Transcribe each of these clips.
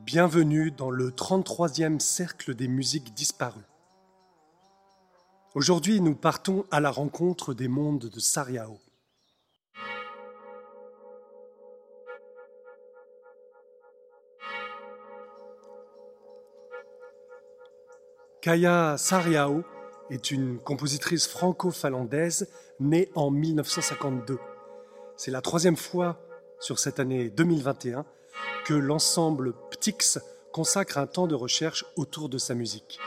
Bienvenue dans le 33e cercle des musiques disparues. Aujourd'hui, nous partons à la rencontre des mondes de Sariao. Kaya Sariao est une compositrice franco-finlandaise née en 1952. C'est la troisième fois sur cette année 2021 que l'ensemble Ptix consacre un temps de recherche autour de sa musique.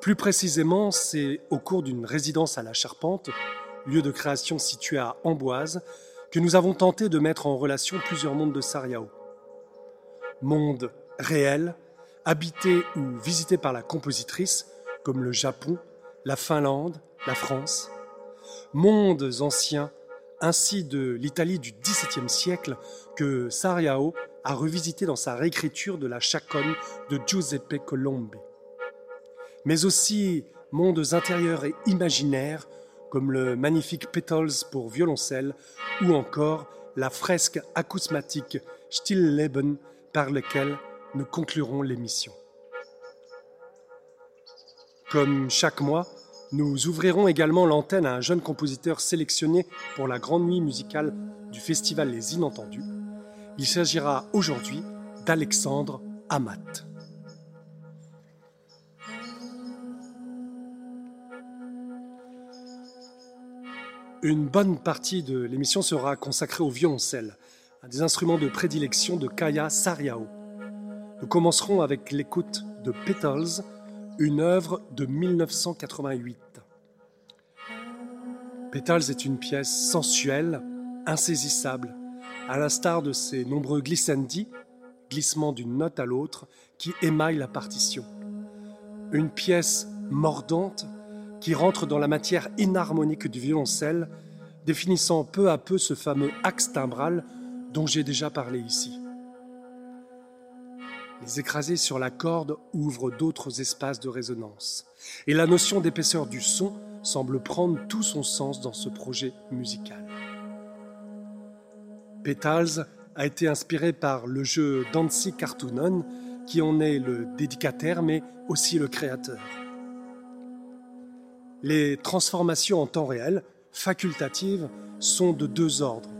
Plus précisément, c'est au cours d'une résidence à la Charpente, lieu de création situé à Amboise, que nous avons tenté de mettre en relation plusieurs mondes de Sariao. Monde réel, habités ou visités par la compositrice, comme le Japon, la Finlande, la France. Mondes anciens, ainsi de l'Italie du XVIIe siècle, que Sariao a revisité dans sa réécriture de la chaconne de Giuseppe Colombe. Mais aussi mondes intérieurs et imaginaires, comme le magnifique Petals pour violoncelle ou encore la fresque acousmatique Stillleben par lequel nous conclurons l'émission. Comme chaque mois, nous ouvrirons également l'antenne à un jeune compositeur sélectionné pour la grande nuit musicale du festival Les Inentendus. Il s'agira aujourd'hui d'Alexandre Amat. Une bonne partie de l'émission sera consacrée au violoncelle, un des instruments de prédilection de Kaya Sariao. Nous commencerons avec l'écoute de Petals, une œuvre de 1988. Petals est une pièce sensuelle, insaisissable, à l'instar de ses nombreux glissandi, glissements d'une note à l'autre, qui émaillent la partition. Une pièce mordante qui rentre dans la matière inharmonique du violoncelle, définissant peu à peu ce fameux axe timbral dont j'ai déjà parlé ici. Les écrasés sur la corde ouvrent d'autres espaces de résonance. Et la notion d'épaisseur du son semble prendre tout son sens dans ce projet musical. Petals a été inspiré par le jeu Dancy Cartoonon, qui en est le dédicataire mais aussi le créateur. Les transformations en temps réel, facultatives, sont de deux ordres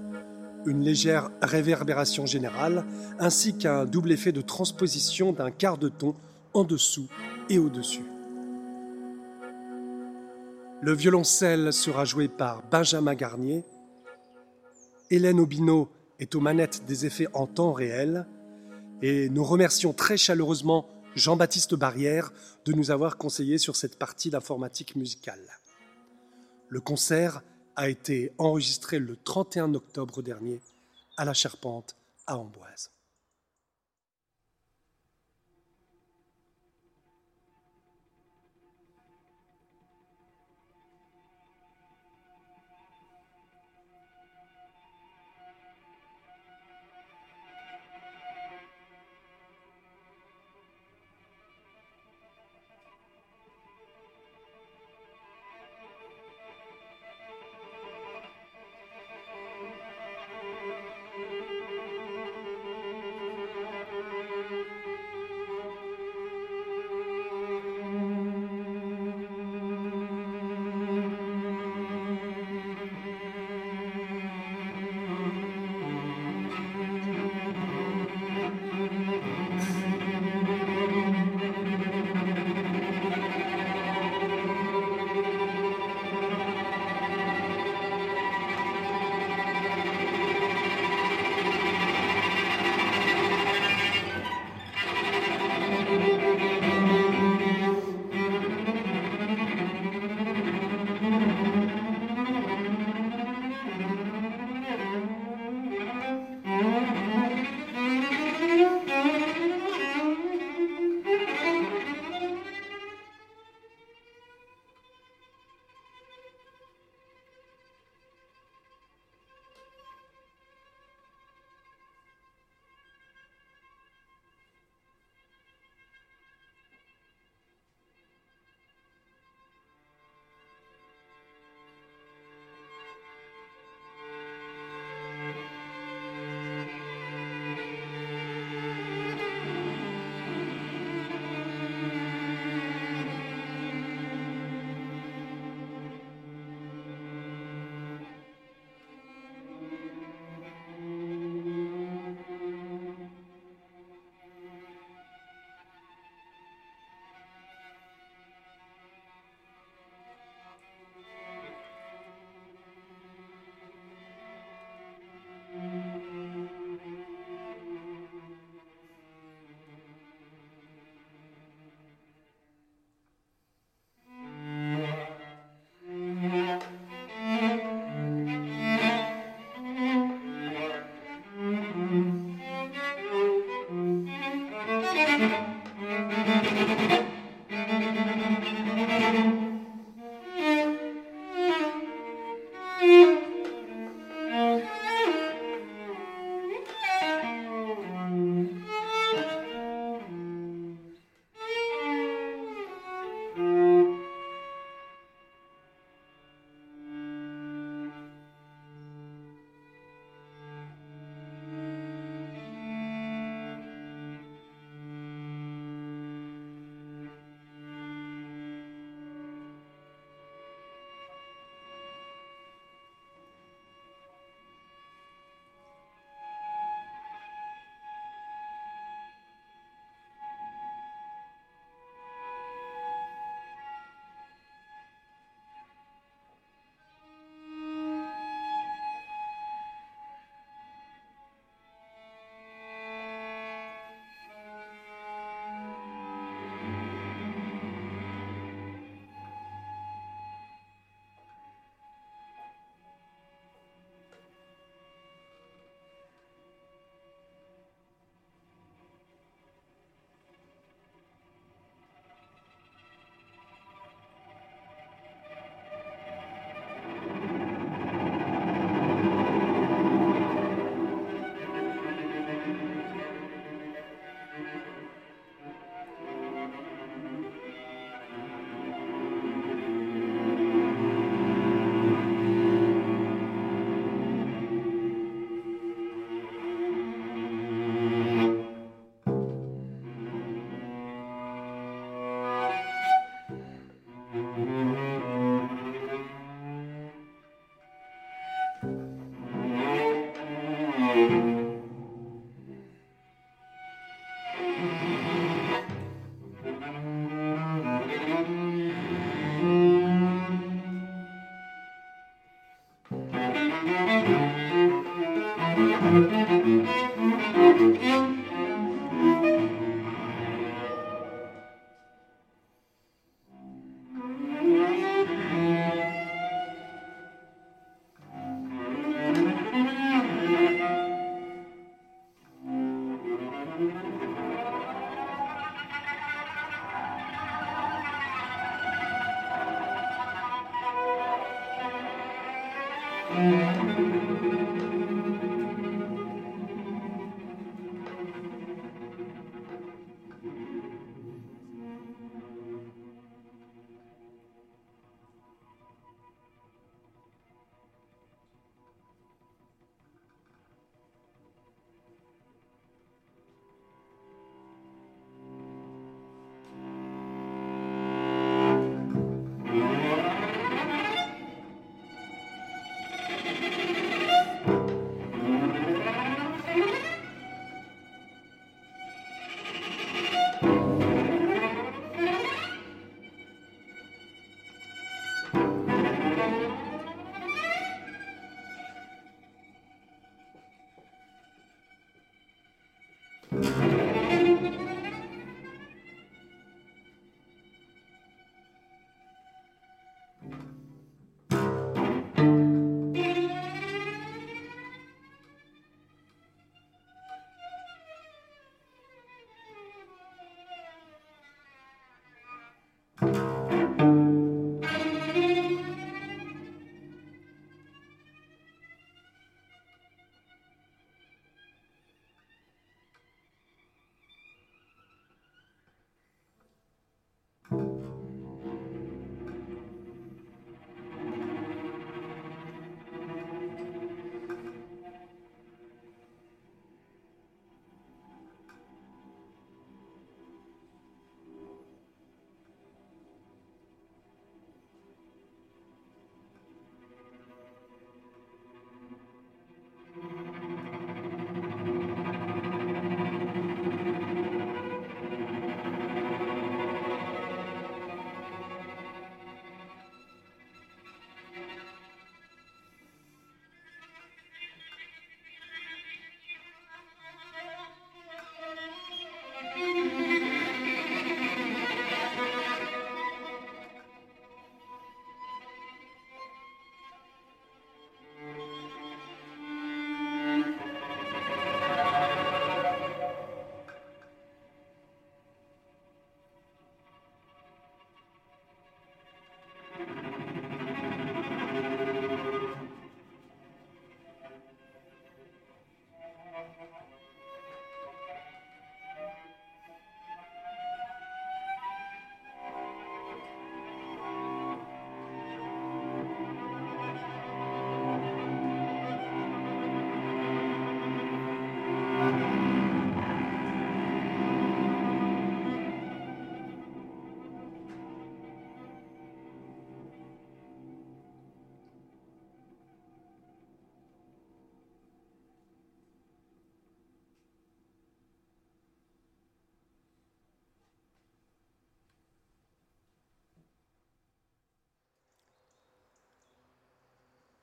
une légère réverbération générale, ainsi qu'un double effet de transposition d'un quart de ton en dessous et au-dessus. Le violoncelle sera joué par Benjamin Garnier. Hélène Obino est aux manettes des effets en temps réel. Et nous remercions très chaleureusement Jean-Baptiste Barrière de nous avoir conseillé sur cette partie d'informatique musicale. Le concert a été enregistré le 31 octobre dernier à la Charpente à Amboise.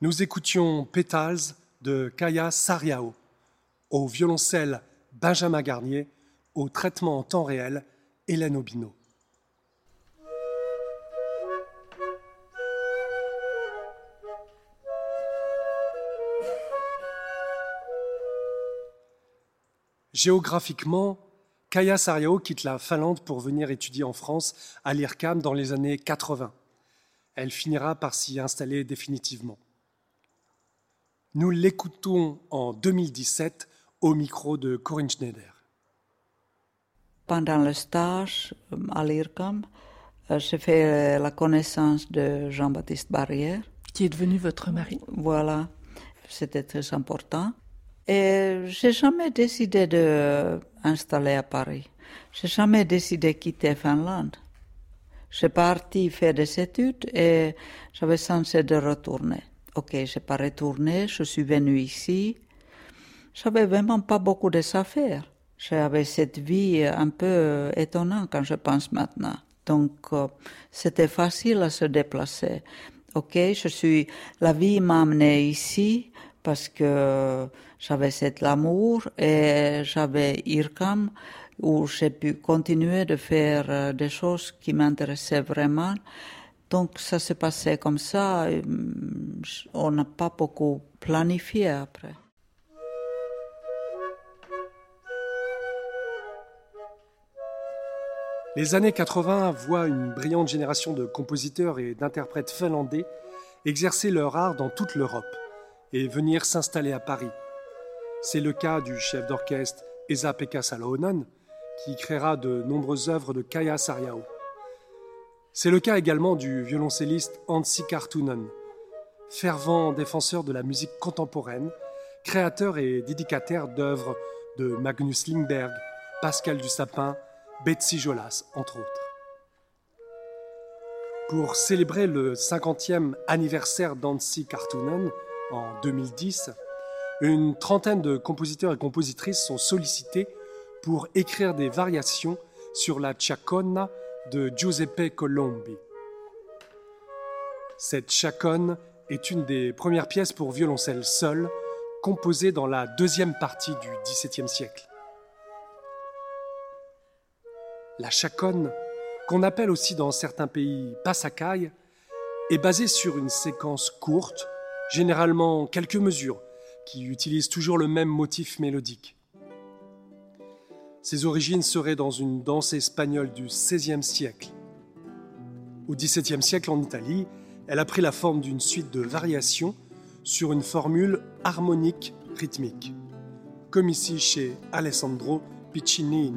Nous écoutions Pétales de Kaya Sariao, au violoncelle Benjamin Garnier, au traitement en temps réel Hélène Obino. Géographiquement, Kaya Sariao quitte la Finlande pour venir étudier en France à l'IRCAM dans les années 80. Elle finira par s'y installer définitivement. Nous l'écoutons en 2017 au micro de Corinne Schneider. Pendant le stage euh, à l'IRCAM, euh, j'ai fait la connaissance de Jean-Baptiste Barrière. Qui est devenu votre mari. Voilà, c'était très important. Et j'ai jamais décidé de installer à Paris. J'ai jamais décidé de quitter Finlande. J'ai parti faire des études et j'avais censé de retourner. Ok, j'ai pas retourné, je suis venu ici. J'avais vraiment pas beaucoup de affaires. J'avais cette vie un peu étonnante quand je pense maintenant. Donc, euh, c'était facile à se déplacer. Ok, je suis, la vie m'a amené ici parce que j'avais cet amour et j'avais IRCAM où j'ai pu continuer de faire euh, des choses qui m'intéressaient vraiment. Donc ça s'est passé comme ça. Mm, on n'a pas beaucoup planifié après. Les années 80 voient une brillante génération de compositeurs et d'interprètes finlandais exercer leur art dans toute l'Europe et venir s'installer à Paris. C'est le cas du chef d'orchestre Esa-Pekka Salonen, qui créera de nombreuses œuvres de Kaya Sariao. C'est le cas également du violoncelliste Antti Kartunen, fervent défenseur de la musique contemporaine, créateur et dédicataire d'œuvres de Magnus Lindberg, Pascal Dussapin, Betsy Jolas, entre autres. Pour célébrer le 50e anniversaire d'Antti Kartunen, en 2010, une trentaine de compositeurs et compositrices sont sollicités pour écrire des variations sur la Chaconna de Giuseppe Colombi. Cette chaconne est une des premières pièces pour violoncelle seul composée dans la deuxième partie du XVIIe siècle. La chaconne, qu'on appelle aussi dans certains pays passacaille, est basée sur une séquence courte généralement quelques mesures, qui utilisent toujours le même motif mélodique. Ses origines seraient dans une danse espagnole du XVIe siècle. Au XVIIe siècle en Italie, elle a pris la forme d'une suite de variations sur une formule harmonique rythmique, comme ici chez Alessandro Piccinini.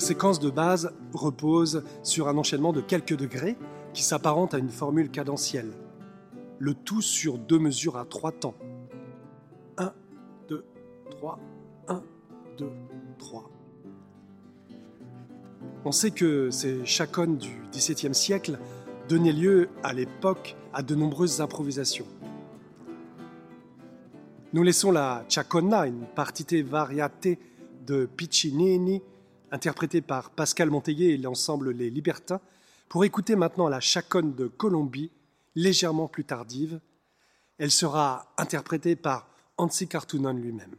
La séquence de base repose sur un enchaînement de quelques degrés qui s'apparente à une formule cadentielle. Le tout sur deux mesures à trois temps. 1, 2, 3, 1, 2, 3. On sait que ces chaconnes du XVIIe siècle donnaient lieu à l'époque à de nombreuses improvisations. Nous laissons la chaconna, une partite variate de Piccinini, interprété par Pascal Monteillet et l'ensemble Les Libertins, pour écouter maintenant la chaconne de Colombie, légèrement plus tardive. Elle sera interprétée par Hansi Kartunen lui-même.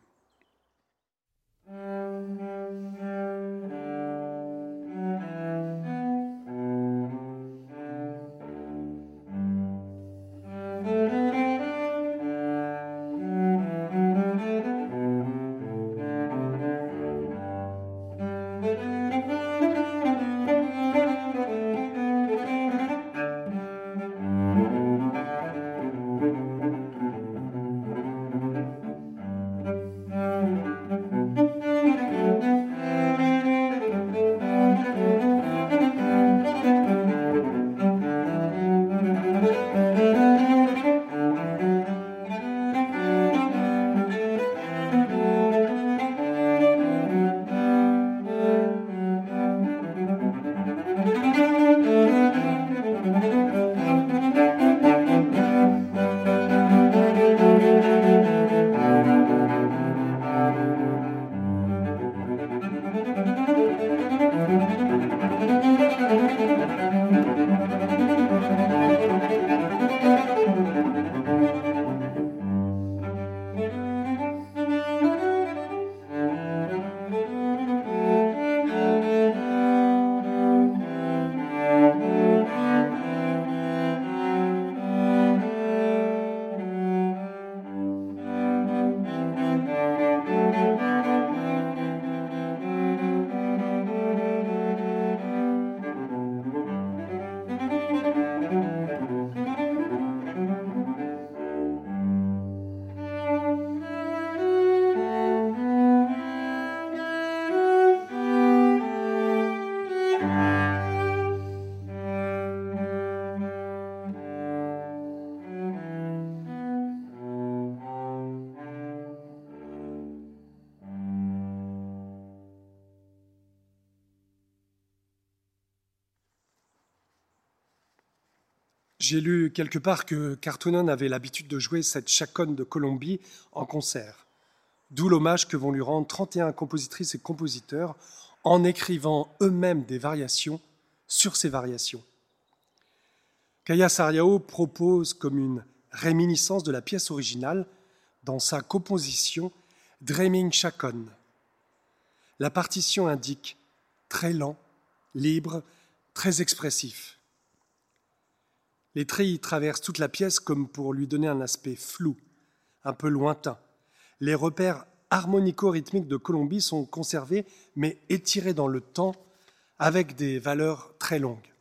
J'ai lu quelque part que Cartoonen avait l'habitude de jouer cette chaconne de Colombie en concert, d'où l'hommage que vont lui rendre 31 compositrices et compositeurs en écrivant eux-mêmes des variations sur ces variations. Kaya Sariao propose comme une réminiscence de la pièce originale dans sa composition Dreaming Chacon. La partition indique très lent, libre, très expressif. Les trilles traversent toute la pièce comme pour lui donner un aspect flou, un peu lointain. Les repères harmonico-rythmiques de Colombie sont conservés mais étirés dans le temps avec des valeurs très longues.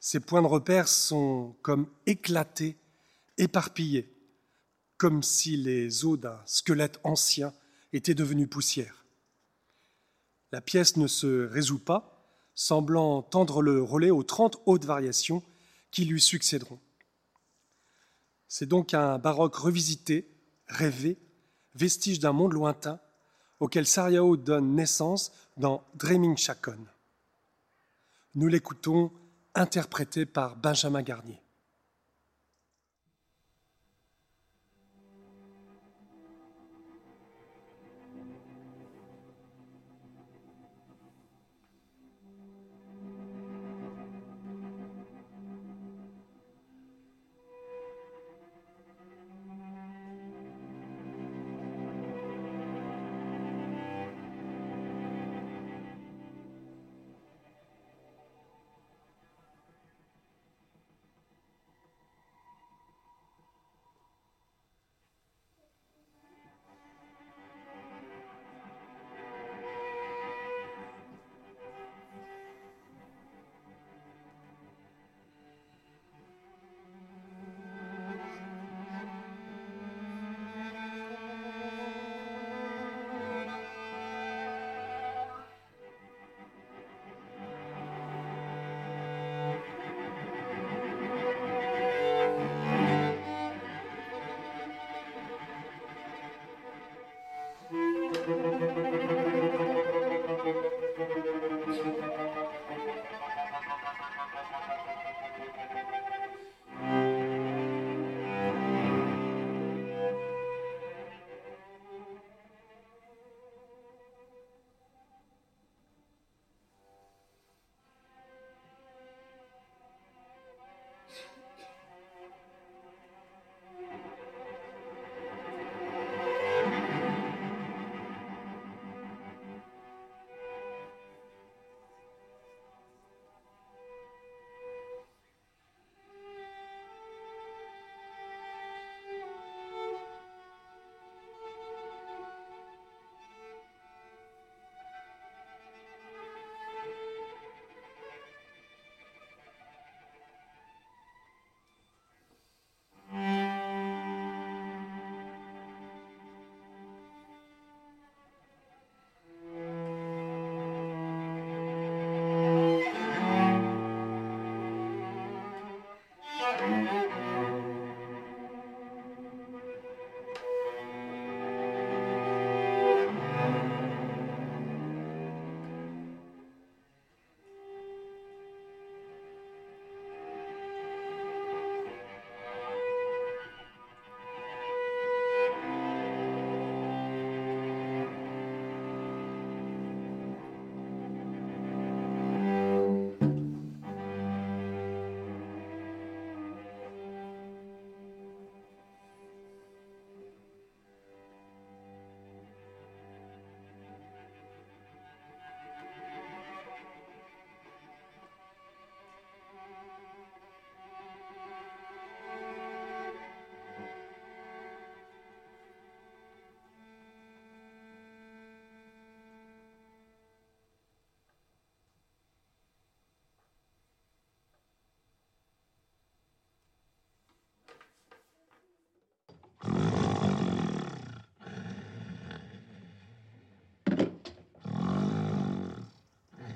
Ces points de repère sont comme éclatés, éparpillés, comme si les os d'un squelette ancien étaient devenus poussière. La pièce ne se résout pas, semblant tendre le relais aux trente hautes variations qui lui succéderont. C'est donc un baroque revisité, rêvé, vestige d'un monde lointain auquel Sariao donne naissance dans Dreaming Chacon. Nous l'écoutons interprété par Benjamin Garnier.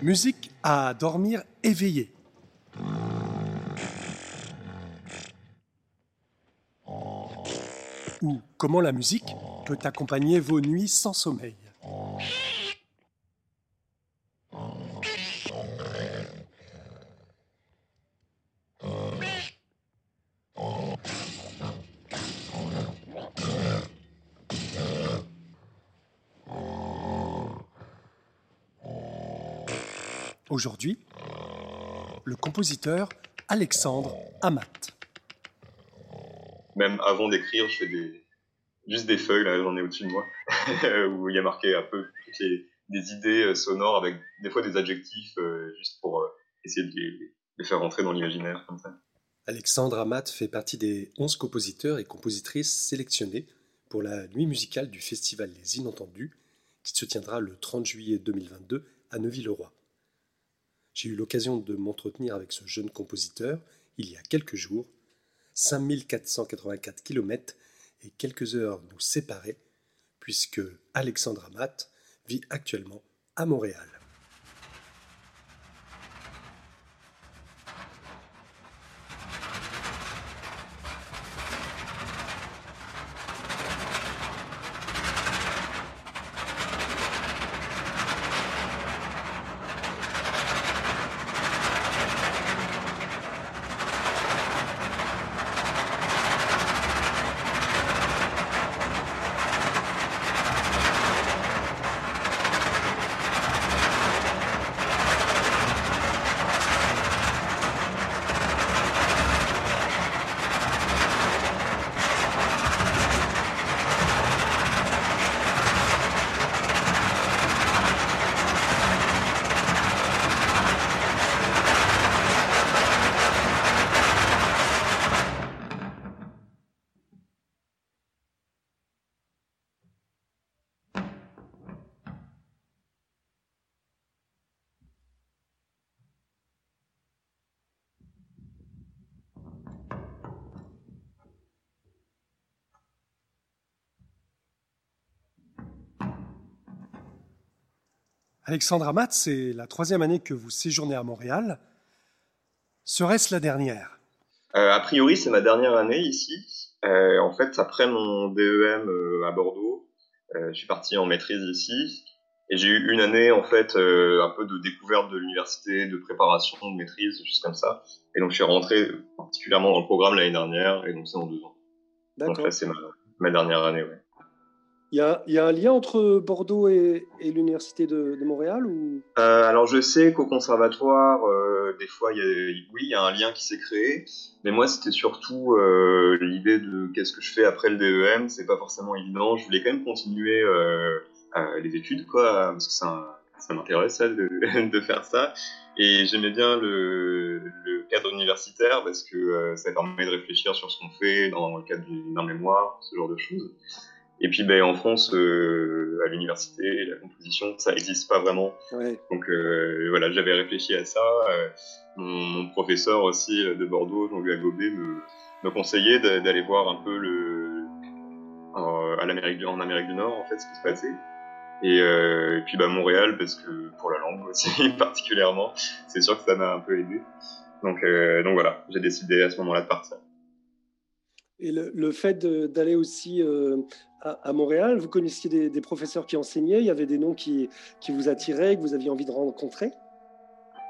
Musique à dormir éveillé. Ou comment la musique peut accompagner vos nuits sans sommeil. Aujourd'hui, le compositeur Alexandre Amat. Même avant d'écrire, je fais des, juste des feuilles, là j'en ai au-dessus de moi, où il y a marqué un peu des idées euh, sonores avec des fois des adjectifs, euh, juste pour euh, essayer de les, faire rentrer dans l'imaginaire comme ça. Alexandre Amat fait partie des 11 compositeurs et compositrices sélectionnés pour la nuit musicale du festival Les Inentendus, qui se tiendra le 30 juillet 2022 à Neuville-le-Roi. J'ai eu l'occasion de m'entretenir avec ce jeune compositeur il y a quelques jours. 5484 km et quelques heures nous séparaient, puisque Alexandre Amat vit actuellement à Montréal. Alexandre Amat, c'est la troisième année que vous séjournez à Montréal. Serait-ce la dernière? Euh, A priori, c'est ma dernière année ici. Euh, en fait, après mon DEM euh, à Bordeaux, je suis parti en maîtrise ici. Et j'ai eu une année, en fait, un peu de découverte de l'université, de préparation, de maîtrise, juste comme ça. Et donc, je suis rentré particulièrement dans le programme l'année dernière, et donc c'est en deux ans. D'accord. Donc là, c'est ma, ma, dernière année, ouais. Il y, a, un lien entre Bordeaux et, l'Université de, Montréal ou... Euh, alors je sais qu'au conservatoire, euh, des fois, y a, oui, il y a un lien qui s'est créé, mais moi c'était surtout euh, l'idée de qu'est-ce que je fais après le DEM, c'est pas forcément évident, je voulais quand même continuer les études, quoi, parce que ça, ça m'intéresse de, de, faire ça, et j'aimais bien le, le, cadre universitaire parce que ça permet de réfléchir sur ce qu'on fait dans le cadre d'un mémoire, ce genre de choses. Et puis ben, en France, euh, à l'université, la composition, ça n'existe pas vraiment. Donc euh, voilà, j'avais réfléchi à ça. Euh, mon, professeur aussi de Bordeaux, Jean-Louis Agobé, me, me conseillait d'aller voir un peu le, à l'Amérique en Amérique du Nord, en fait, ce qui se passait. Et, et puis bah, Montréal, parce que pour la langue aussi, particulièrement, c'est sûr que ça m'a un peu aidé. Donc, donc voilà, j'ai décidé à ce moment-là de partir. Et le, fait d'aller aussi euh, à, Montréal, vous connaissiez des, professeurs qui enseignaient, il y avait des noms qui, qui vous attiraient, que vous aviez envie de rencontrer?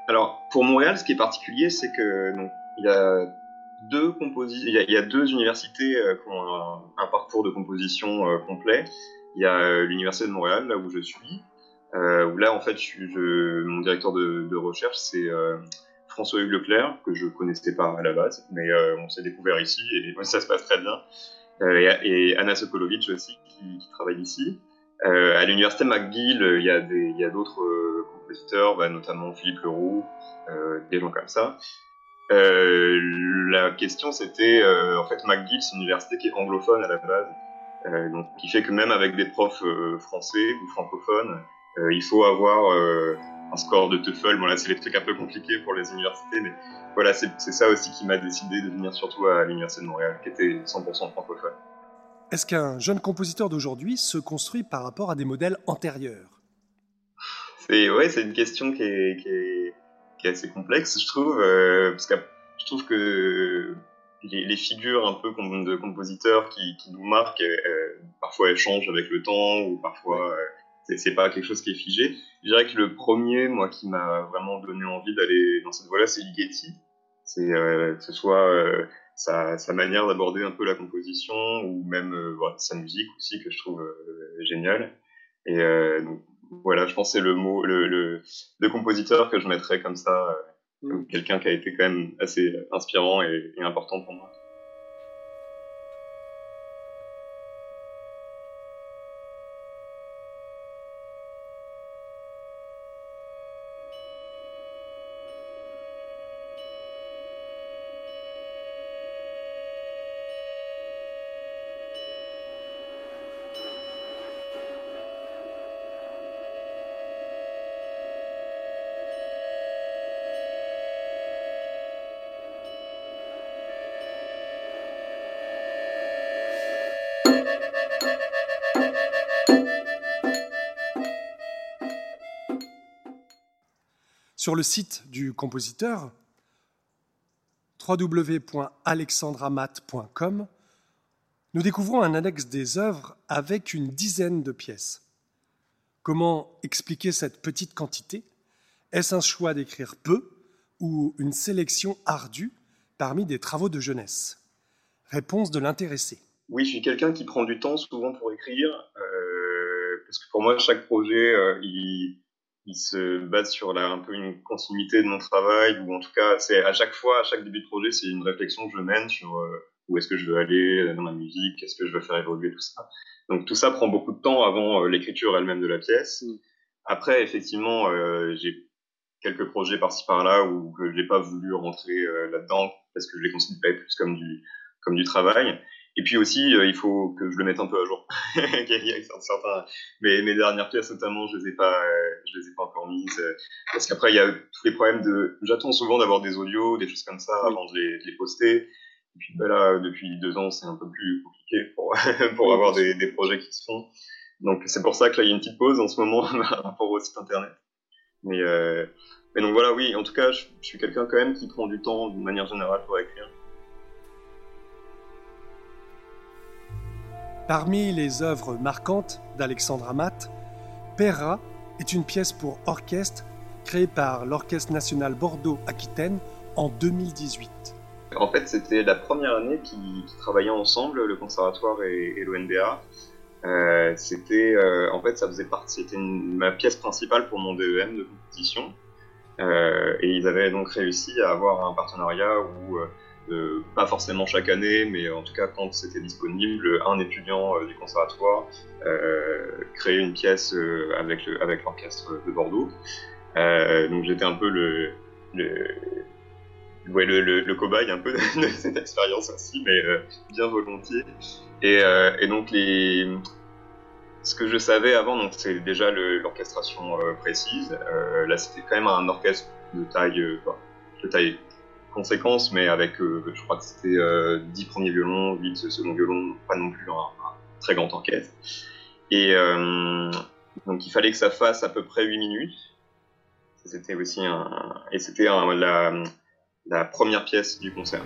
Alors, pour Montréal, ce qui est particulier, c'est que donc, il, y a deux il, y a, deux universités euh, qui ont un, parcours de composition euh, complet. Il y a l'Université de Montréal, là où je suis, où là, en fait, je, mon directeur de, de recherche, c'est François-Hugues Leclerc, que je connaissais pas à la base, mais euh, on s'est découvert ici et ça se passe très bien. Euh, et, Anna Sokolovic aussi, qui, travaille ici. Euh, à l'université McGill, il y a d'autres compositeurs, bah, notamment Philippe Leroux, des gens comme ça. la question c'était, en fait, McGill, c'est une université qui est anglophone à la base, donc qui fait que même avec des profs français ou francophones, il faut avoir un score de TOEFL. Bon, là, c'est les trucs un peu compliqués pour les universités, mais voilà, c'est ça aussi qui m'a décidé de venir surtout à l'Université de Montréal, qui était 100% francophone. Est-ce qu'un jeune compositeur d'aujourd'hui se construit par rapport à des modèles antérieurs? C'est ouais, c'est une question qui est, qui, est, qui est, assez complexe, je trouve, euh, parce que je trouve que les, figures un peu de compositeurs qui, qui nous marquent, euh, parfois elles changent avec le temps, ou parfois euh, c'est pas quelque chose qui est figé. Je dirais que le premier, moi, qui m'a vraiment donné envie d'aller dans cette voie-là, c'est Ligeti. C'est euh, que ce soit euh, sa, sa, manière d'aborder un peu la composition ou même euh, sa musique aussi que je trouve géniale. Et donc, voilà, je pense que c'est le mot, le, le, compositeur que je mettrais comme ça, comme quelqu'un qui a été quand même assez inspirant et important pour moi. Sur le site du compositeur, www.alexandramat.com, nous découvrons un index des œuvres avec une dizaine de pièces. Comment expliquer cette petite quantité? Est-ce un choix d'écrire peu ou une sélection ardue parmi des travaux de jeunesse? Réponse de l'intéressé. Oui, je suis quelqu'un qui prend du temps souvent pour écrire, euh, parce que pour moi, chaque projet, euh, il, il se base sur la, un peu une continuité de mon travail, ou en tout cas, c'est à chaque fois, à chaque début de projet, c'est une réflexion que je mène sur euh, où est-ce que je veux aller dans ma musique, qu'est-ce que je veux faire évoluer, tout ça. Donc tout ça prend beaucoup de temps avant euh, l'écriture elle-même de la pièce. Mm. Après, effectivement, euh, j'ai quelques projets par-ci par-là où je n'ai pas voulu rentrer là-dedans parce que je les considérais plus comme du, comme du travail. Et puis aussi, euh, il faut que je le mette un peu à jour. certains, mes, mes dernières pièces notamment, je les ai pas, euh, je les ai pas encore mises euh, parce qu'après il y a tous les problèmes de. J'attends souvent d'avoir des audios, des choses comme ça avant de les, de les poster. Et puis ben là, depuis deux ans, c'est un peu plus compliqué pour pour avoir des, des, projets qui se font. Donc c'est pour ça que là il y a une petite pause en ce moment par rapport au site internet. Mais euh, mais donc voilà, oui. En tout cas, je, je suis quelqu'un quand même qui prend du temps d'une manière générale pour écrire. Parmi les œuvres marquantes d'Alexandre Amat, Perra est une pièce pour orchestre créée par l'Orchestre national Bordeaux-Aquitaine en 2018. En fait, c'était la première année qui, travaillaient ensemble, le conservatoire et, l'ONBA. Euh, c'était, euh, en fait, ça faisait partie, c'était ma pièce principale pour mon DEM de compétition. Euh, et ils avaient donc réussi à avoir un partenariat où pas forcément chaque année, mais en tout cas quand c'était disponible, un étudiant euh, du conservatoire euh, créait une pièce euh, avec avec l'orchestre de Bordeaux. donc j'étais un peu le, le ouais, le, le, cobaye un peu de cette expérience aussi, mais bien volontiers. Et, et, donc les, ce que je savais avant, donc c'est déjà l'orchestration précise. là, c'était quand même un orchestre de taille, de taille conséquences, mais avec, euh, je crois que c'était 10 euh, premiers violons, 8 second violons, pas non plus un, très grand orchestre. Et euh, donc il fallait que ça fasse à peu près 8 minutes. C'était aussi un, et c'était la première pièce du concert.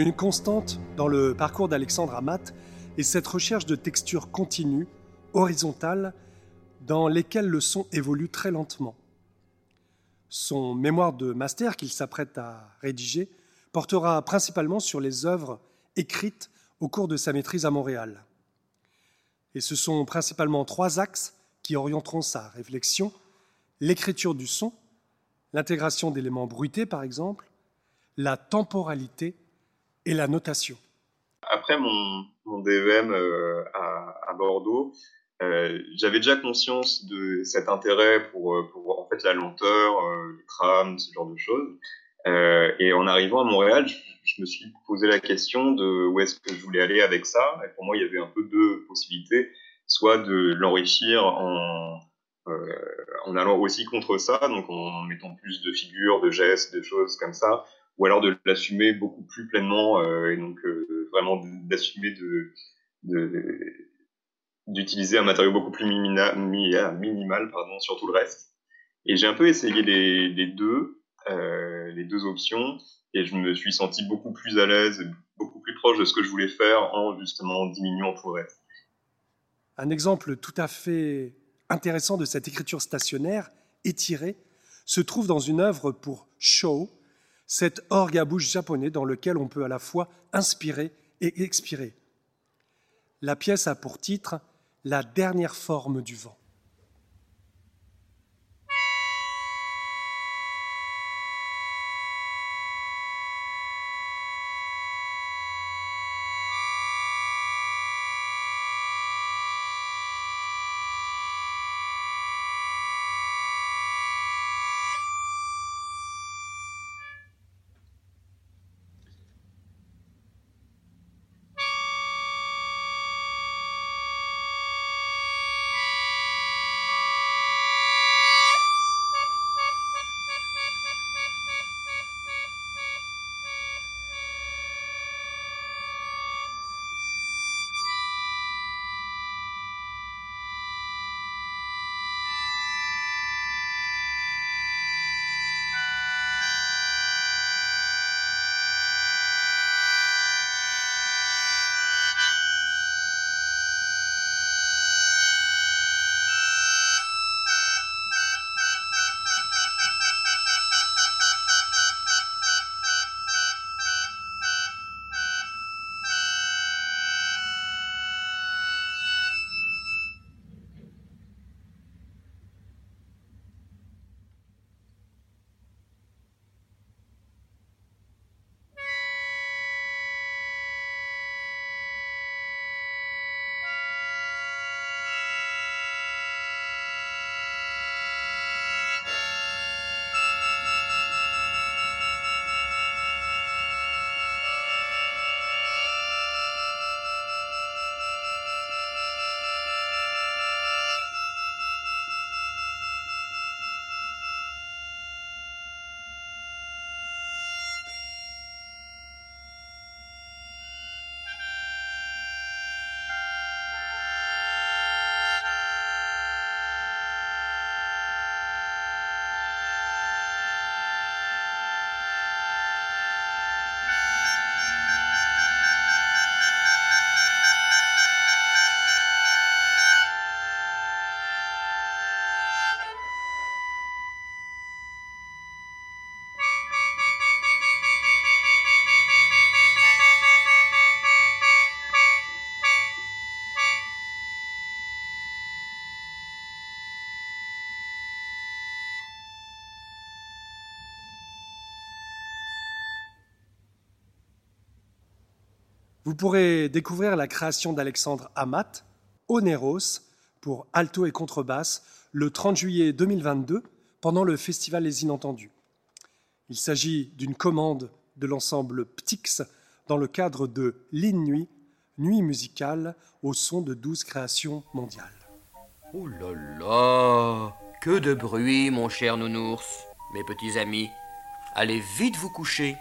Une constante dans le parcours d'Alexandre Amat est cette recherche de textures continues, horizontales, dans lesquelles le son évolue très lentement. Son mémoire de master qu'il s'apprête à rédiger portera principalement sur les œuvres écrites au cours de sa maîtrise à Montréal. Et ce sont principalement trois axes qui orienteront sa réflexion, l'écriture du son, l'intégration d'éléments bruités par exemple, la temporalité et la notation. Après mon, mon DEM euh, à, Bordeaux, euh, j'avais déjà conscience de cet intérêt pour, euh, pour en fait la lenteur, euh, trams, ce genre de choses. Et en arrivant à Montréal, je, me suis posé la question de où est-ce que je voulais aller avec ça. Et pour moi, il y avait un peu deux possibilités, soit de l'enrichir en en allant aussi contre ça, donc en mettant plus de figures, de gestes, de choses comme ça, ou alors de l'assumer beaucoup plus pleinement euh, et donc euh, vraiment d'assumer de, d'utiliser un matériau beaucoup plus minimal, minimal pardon, sur tout le reste. Et j'ai un peu essayé les, deux, euh, les deux options, et je me suis senti beaucoup plus à l'aise, beaucoup plus proche de ce que je voulais faire en justement diminuant tout le reste. Un exemple tout à fait intéressant de cette écriture stationnaire, étirée, se trouve dans une œuvre pour show, cet orgue à bouche japonais dans lequel on peut à la fois inspirer et expirer. La pièce a pour titre La dernière forme du vent. Vous pourrez découvrir la création d'Alexandre Amat, Oneros, pour alto et contrebasse, le 30 juillet 2022, pendant le Festival Les Inentendus. Il s'agit d'une commande de l'ensemble Ptix dans le cadre de l'In-Nuit, nuit musicale au son de douze créations mondiales. Oh là là Que de bruit, mon cher nounours, mes petits amis. Allez vite vous coucher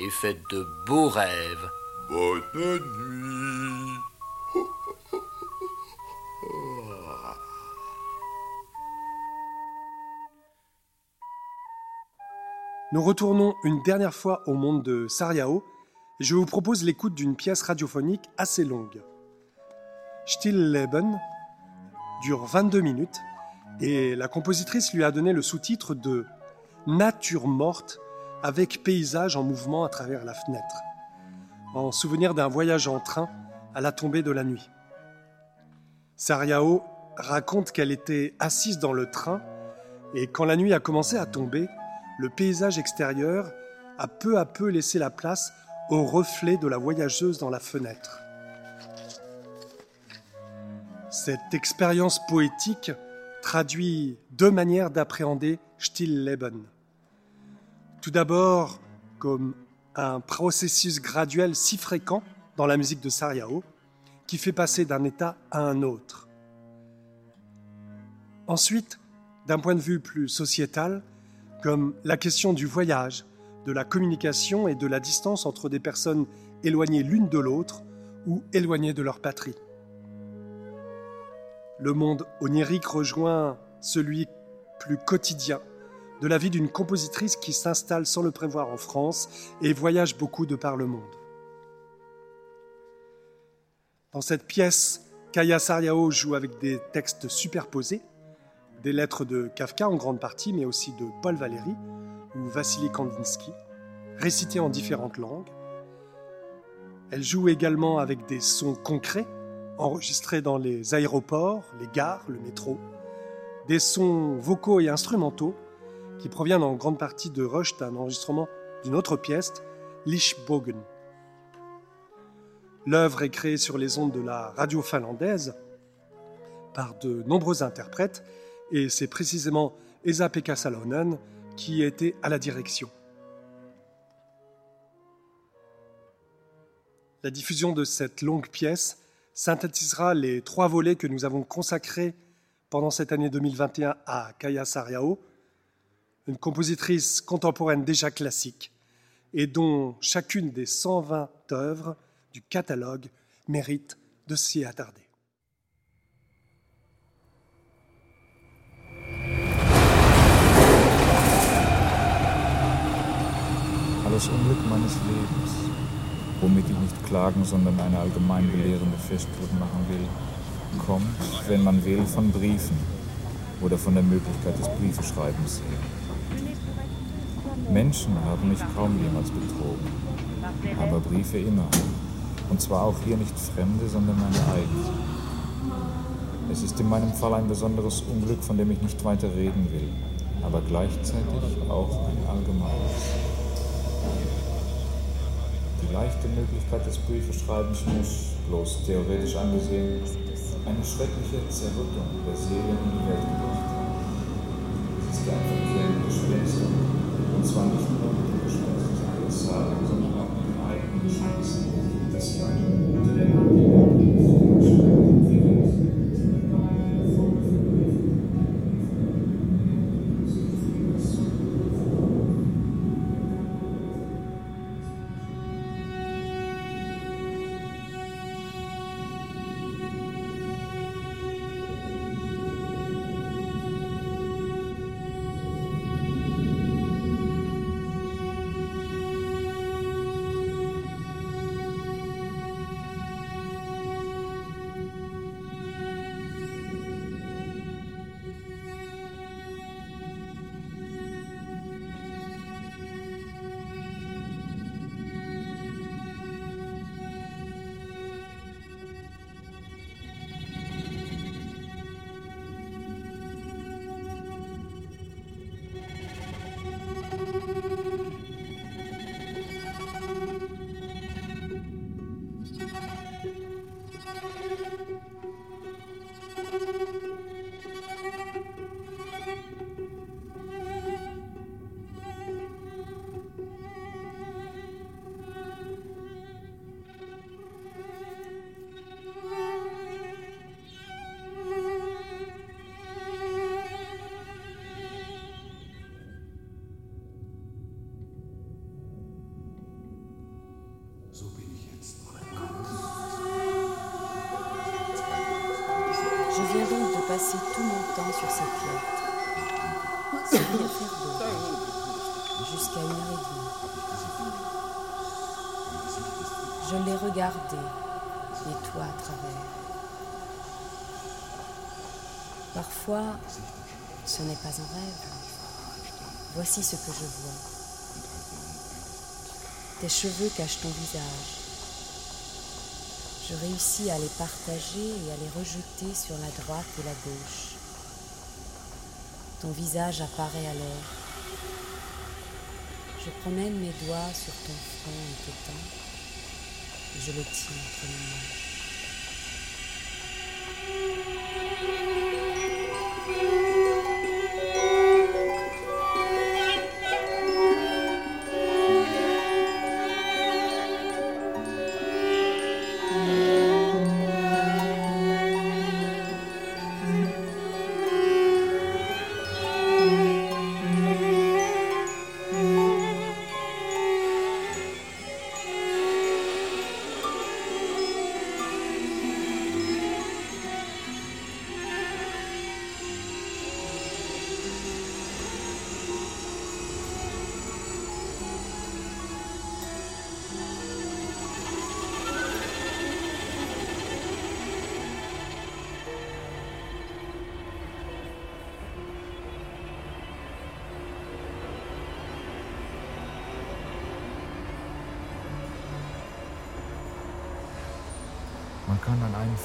et faites de beaux rêves. Bonne nuit. Nous retournons une dernière fois au monde de Sariao et je vous propose l'écoute d'une pièce radiophonique assez longue. Stillleben dure 22 minutes et la compositrice lui a donné le sous-titre de Nature morte avec paysage en mouvement à travers la fenêtre en souvenir d'un voyage en train à la tombée de la nuit. Sariao raconte qu'elle était assise dans le train et quand la nuit a commencé à tomber, le paysage extérieur a peu à peu laissé la place au reflet de la voyageuse dans la fenêtre. Cette expérience poétique traduit deux manières d'appréhender Stillleben. Tout d'abord, comme un processus graduel si fréquent dans la musique de Sariao, qui fait passer d'un état à un autre. Ensuite, d'un point de vue plus sociétal, comme la question du voyage, de la communication et de la distance entre des personnes éloignées l'une de l'autre ou éloignées de leur patrie. Le monde onirique rejoint celui plus quotidien de la vie d'une compositrice qui s'installe sans le prévoir en France et voyage beaucoup de par le monde. Dans cette pièce, Kaya Sariao joue avec des textes superposés, des lettres de Kafka en grande partie, mais aussi de Paul Valéry ou Vassili Kandinsky, récités en différentes langues. Elle joue également avec des sons concrets, enregistrés dans les aéroports, les gares, le métro, des sons vocaux et instrumentaux qui proviennent en grande partie de Rush d'un enregistrement d'une autre pièce, Lichbogen. L'œuvre est créée sur les ondes de la radio finlandaise par de nombreux interprètes et c'est précisément Esa-Pekka Salonen qui était à la direction. La diffusion de cette longue pièce synthétisera les trois volets que nous avons consacrés pendant cette année 2021 à Kaya Sariao, une compositrice contemporaine déjà classique et dont chacune des 120 œuvres du catalogue mérite de s'y attarder. Das Unglück meines Lebens, womit ich nicht klagen, sondern eine allgemein belehrende Festschrift machen will, kommt, wenn man will, von Briefen oder von der Möglichkeit des Briefeschreibens her. Menschen haben mich kaum jemals betrogen, aber Briefe immer. Und zwar auch hier nicht Fremde, sondern meine eigenen. Es ist in meinem Fall ein besonderes Unglück, von dem ich nicht weiter reden will, aber gleichzeitig auch ein allgemeines. Die leichte Möglichkeit des Briefeschreibens muss, bloß theoretisch angesehen, eine schreckliche Zerrüttung der Seele in die Welt gebracht. Es ist ein verquälende Gespenster, und zwar nicht nur mit dem Gespenst des Adressaten, sondern auch mit dem eigenen Gespenst, passer tout mon temps sur cette lettre. Sans rien faire d'autre. Jusqu'à une heure et demie. Je l'ai regardé, et toi à travers. Parfois, ce n'est pas un rêve. Voici ce que je vois. Tes cheveux cachent ton visage. Je réussis à les partager et à les rejeter sur la droite et la gauche. Ton visage apparaît alors. Je promène mes doigts sur ton front tempes et je le tiens entre.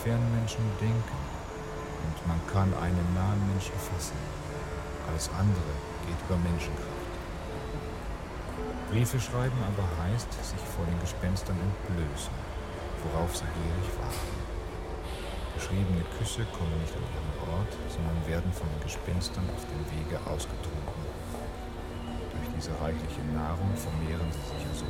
Fernen Menschen denken und man kann einen nahen Menschen fassen. Alles andere geht über Menschenkraft. Briefe schreiben aber heißt, sich vor den Gespenstern entblößen, worauf sie gierig warten. Geschriebene Küsse kommen nicht an ihren Ort, sondern werden von den Gespenstern auf dem Wege ausgetrunken. Durch diese reichliche Nahrung vermehren sie sich also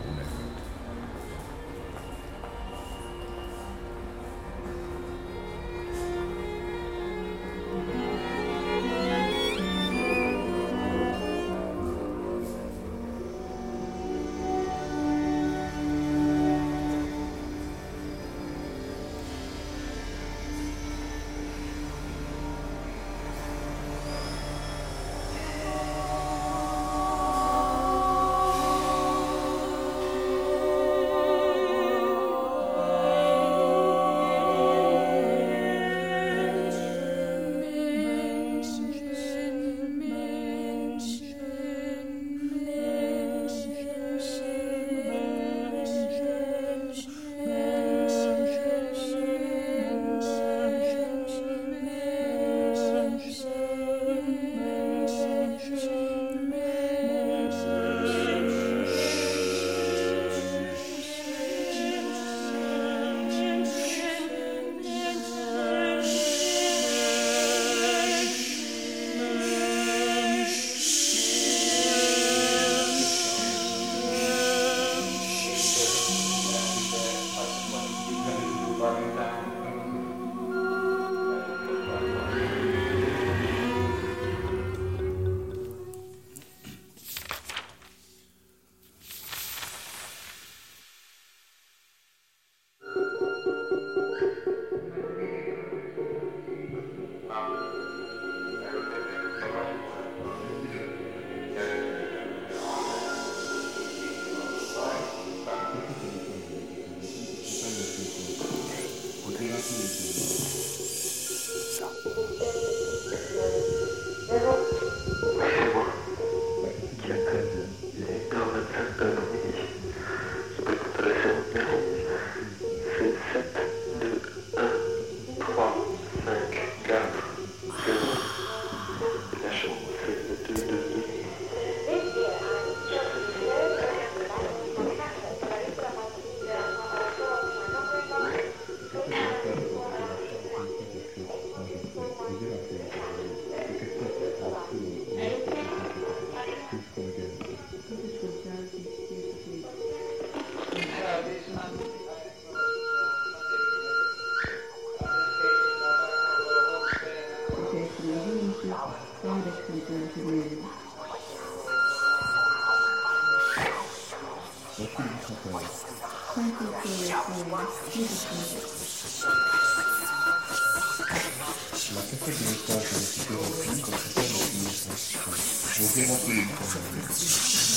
We'll give up.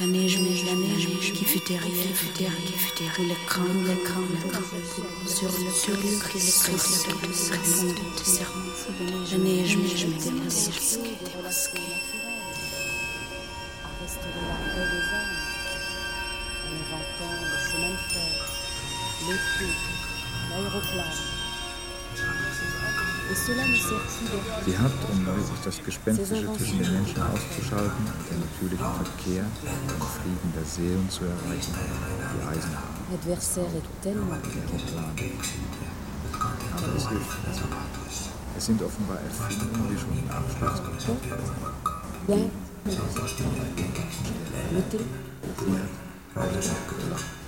La neige, neige, la neige, qui fut terrière, qui fut qui fut le cran, le cran, le cran, sur le sur le cri, le cri, le cri, le serment, la neige, neige, mais des mosquées, des mosquées. Inventant le chemin. Sie hat, um wirklich das Gespenstische zwischen den Menschen auszuschalten und den natürlichen Verkehr, den Frieden der Seelen zu erreichen, die Eisenbahn geplant. Aber es hilft nicht. Es sind offenbar Erfindungen, die schon im Absturzkontrolle Bien. Notez. Sie hat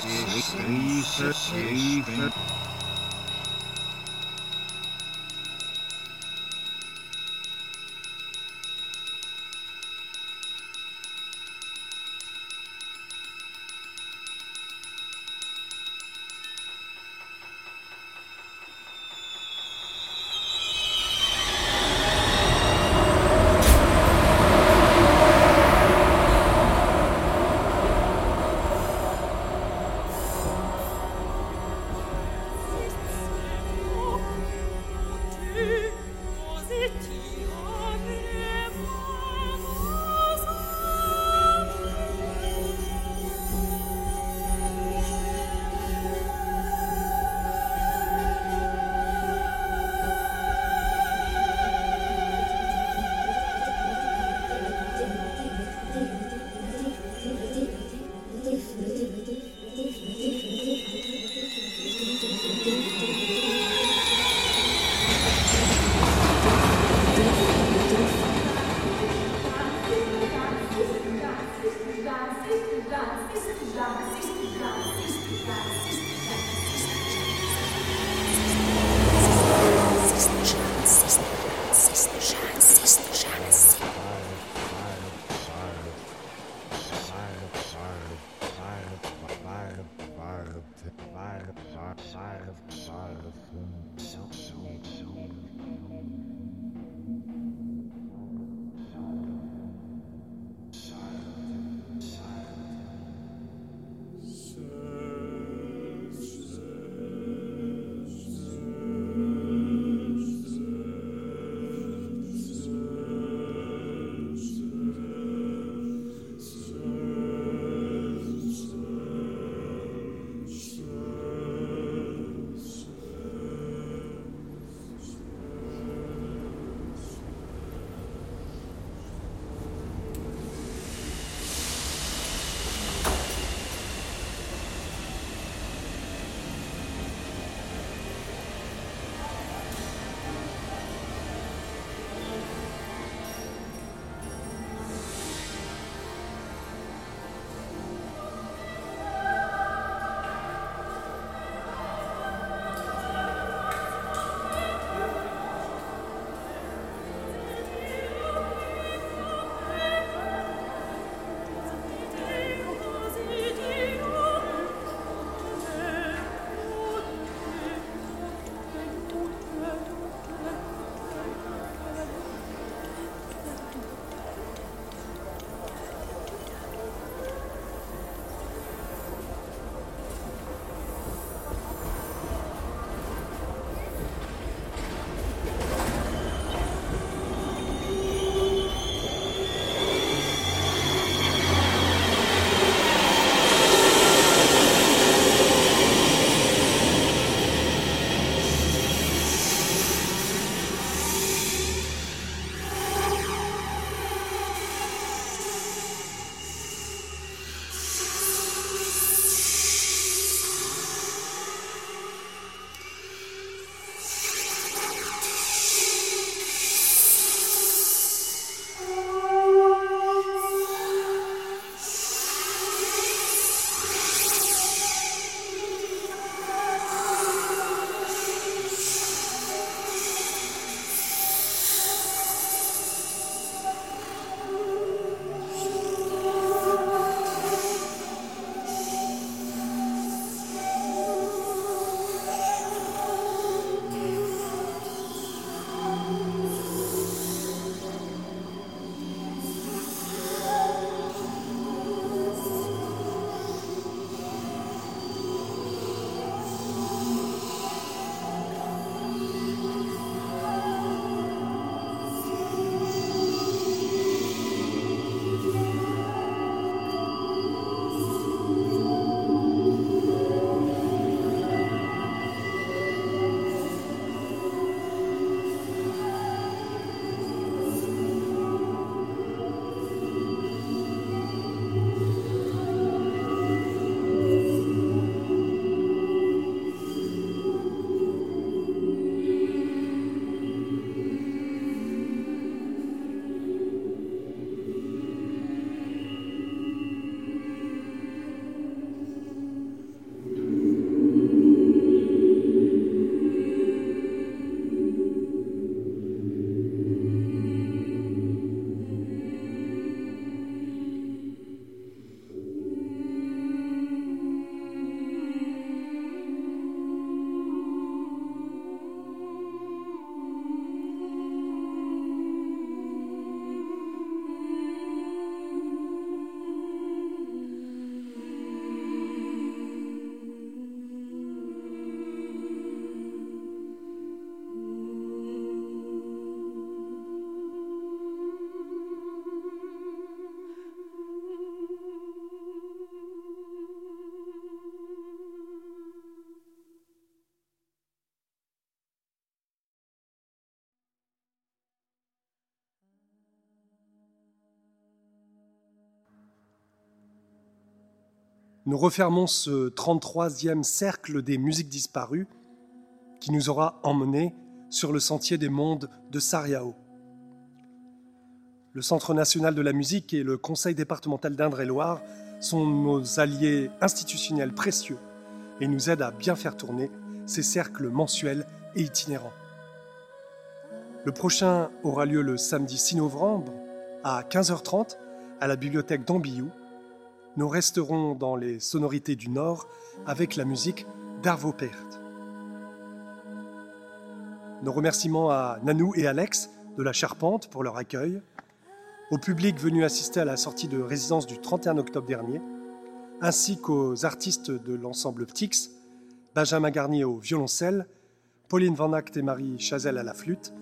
谢谢，谢谢。Nous refermons ce 33e cercle des musiques disparues qui nous aura emmenés sur le sentier des mondes de Sariao. Le Centre national de la musique et le Conseil départemental d'Indre-et-Loire sont nos alliés institutionnels précieux et nous aident à bien faire tourner ces cercles mensuels et itinérants. Le prochain aura lieu le samedi 6 novembre à 15h30 à la bibliothèque d'Ambiou nous resterons dans les sonorités du Nord avec la musique d'Arvo Pärt. Nos remerciements à Nanou et Alex de la Charpente pour leur accueil, au public venu assister à la sortie de résidence du 31 octobre dernier, ainsi qu'aux artistes de l'ensemble Ptix, Benjamin Garnier au violoncelle, Pauline Van Act et Marie Chazelle à la flûte,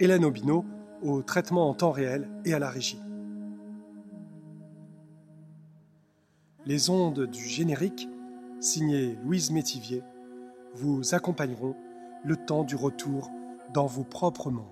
Hélène Obino au traitement en temps réel et à la régie. Les ondes du générique, signé Louise Métivier, vous accompagneront le temps du retour dans vos propres mondes.